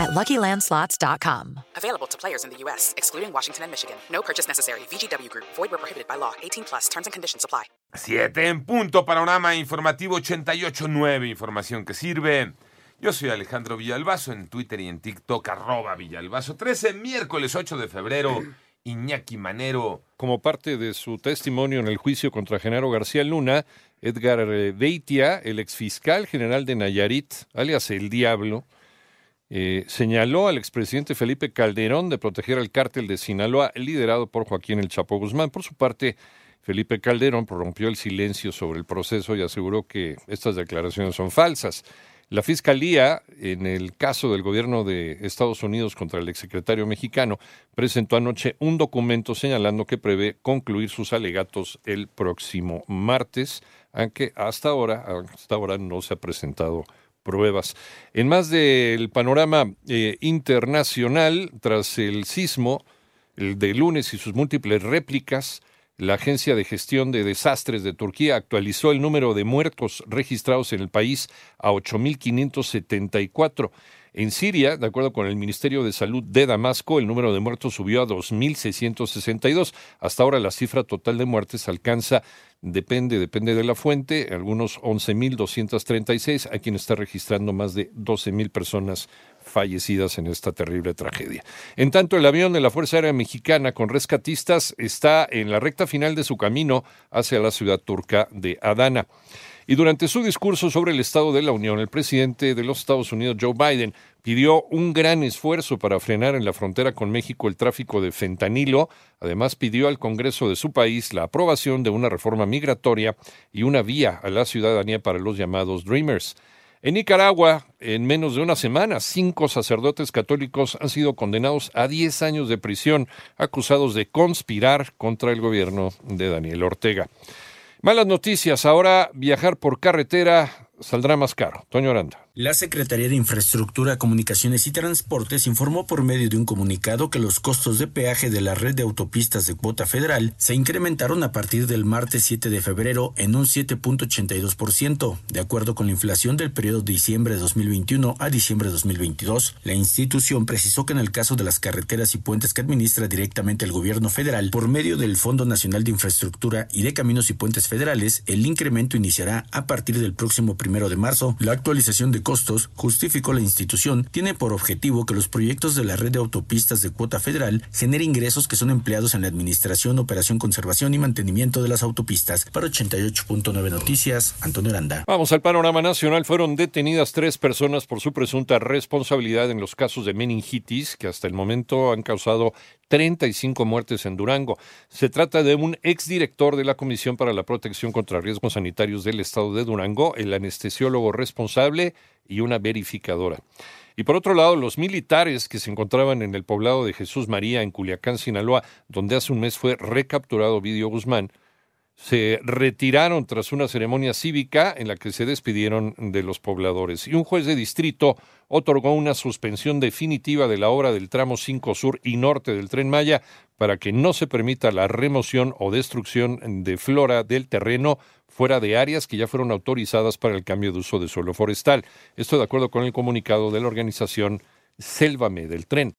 at LuckyLandSlots.com. Available to players in the U.S., excluding Washington and Michigan. No purchase necessary. VGW Group. Void where prohibited by law. 18 plus. Terms and conditions apply. Siete en punto, panorama informativo 88.9, información que sirve. Yo soy Alejandro Villalbazo en Twitter y en TikTok, arroba Villalbazo. 13, miércoles 8 de febrero, Iñaki Manero. Como parte de su testimonio en el juicio contra Genaro García Luna, Edgar Beitia, el exfiscal general de Nayarit, alias El Diablo, eh, señaló al expresidente Felipe Calderón de proteger al cártel de Sinaloa, liderado por Joaquín El Chapo Guzmán. Por su parte, Felipe Calderón prorrumpió el silencio sobre el proceso y aseguró que estas declaraciones son falsas. La Fiscalía, en el caso del gobierno de Estados Unidos contra el exsecretario mexicano, presentó anoche un documento señalando que prevé concluir sus alegatos el próximo martes, aunque hasta ahora, hasta ahora no se ha presentado pruebas. En más del panorama eh, internacional, tras el sismo el de lunes y sus múltiples réplicas, la Agencia de Gestión de Desastres de Turquía actualizó el número de muertos registrados en el país a 8.574. En Siria, de acuerdo con el Ministerio de Salud de Damasco, el número de muertos subió a 2.662. Hasta ahora la cifra total de muertes alcanza, depende, depende de la fuente, algunos 11.236. Hay quien está registrando más de 12.000 personas fallecidas en esta terrible tragedia. En tanto, el avión de la Fuerza Aérea Mexicana con rescatistas está en la recta final de su camino hacia la ciudad turca de Adana. Y durante su discurso sobre el Estado de la Unión, el presidente de los Estados Unidos, Joe Biden, pidió un gran esfuerzo para frenar en la frontera con México el tráfico de fentanilo. Además, pidió al Congreso de su país la aprobación de una reforma migratoria y una vía a la ciudadanía para los llamados Dreamers. En Nicaragua, en menos de una semana, cinco sacerdotes católicos han sido condenados a 10 años de prisión, acusados de conspirar contra el gobierno de Daniel Ortega. Malas noticias, ahora viajar por carretera saldrá más caro. Toño Aranda. La Secretaría de Infraestructura, Comunicaciones y Transportes informó por medio de un comunicado que los costos de peaje de la red de autopistas de cuota federal se incrementaron a partir del martes 7 de febrero en un 7.82%, de acuerdo con la inflación del periodo de diciembre de 2021 a diciembre de 2022. La institución precisó que en el caso de las carreteras y puentes que administra directamente el gobierno federal por medio del Fondo Nacional de Infraestructura y de Caminos y Puentes Federales, el incremento iniciará a partir del próximo primero de marzo. La actualización costos, justificó la institución, tiene por objetivo que los proyectos de la red de autopistas de cuota federal generen ingresos que son empleados en la administración, operación, conservación y mantenimiento de las autopistas. Para 88.9 Noticias, Antonio Aranda. Vamos al panorama nacional. Fueron detenidas tres personas por su presunta responsabilidad en los casos de meningitis que hasta el momento han causado 35 muertes en Durango. Se trata de un exdirector de la Comisión para la Protección contra Riesgos Sanitarios del Estado de Durango, el anestesiólogo responsable y una verificadora. Y por otro lado, los militares que se encontraban en el poblado de Jesús María, en Culiacán, Sinaloa, donde hace un mes fue recapturado Vidio Guzmán, se retiraron tras una ceremonia cívica en la que se despidieron de los pobladores. Y un juez de distrito otorgó una suspensión definitiva de la obra del tramo 5 sur y norte del tren Maya para que no se permita la remoción o destrucción de flora del terreno fuera de áreas que ya fueron autorizadas para el cambio de uso de suelo forestal. Esto de acuerdo con el comunicado de la organización Sélvame del tren.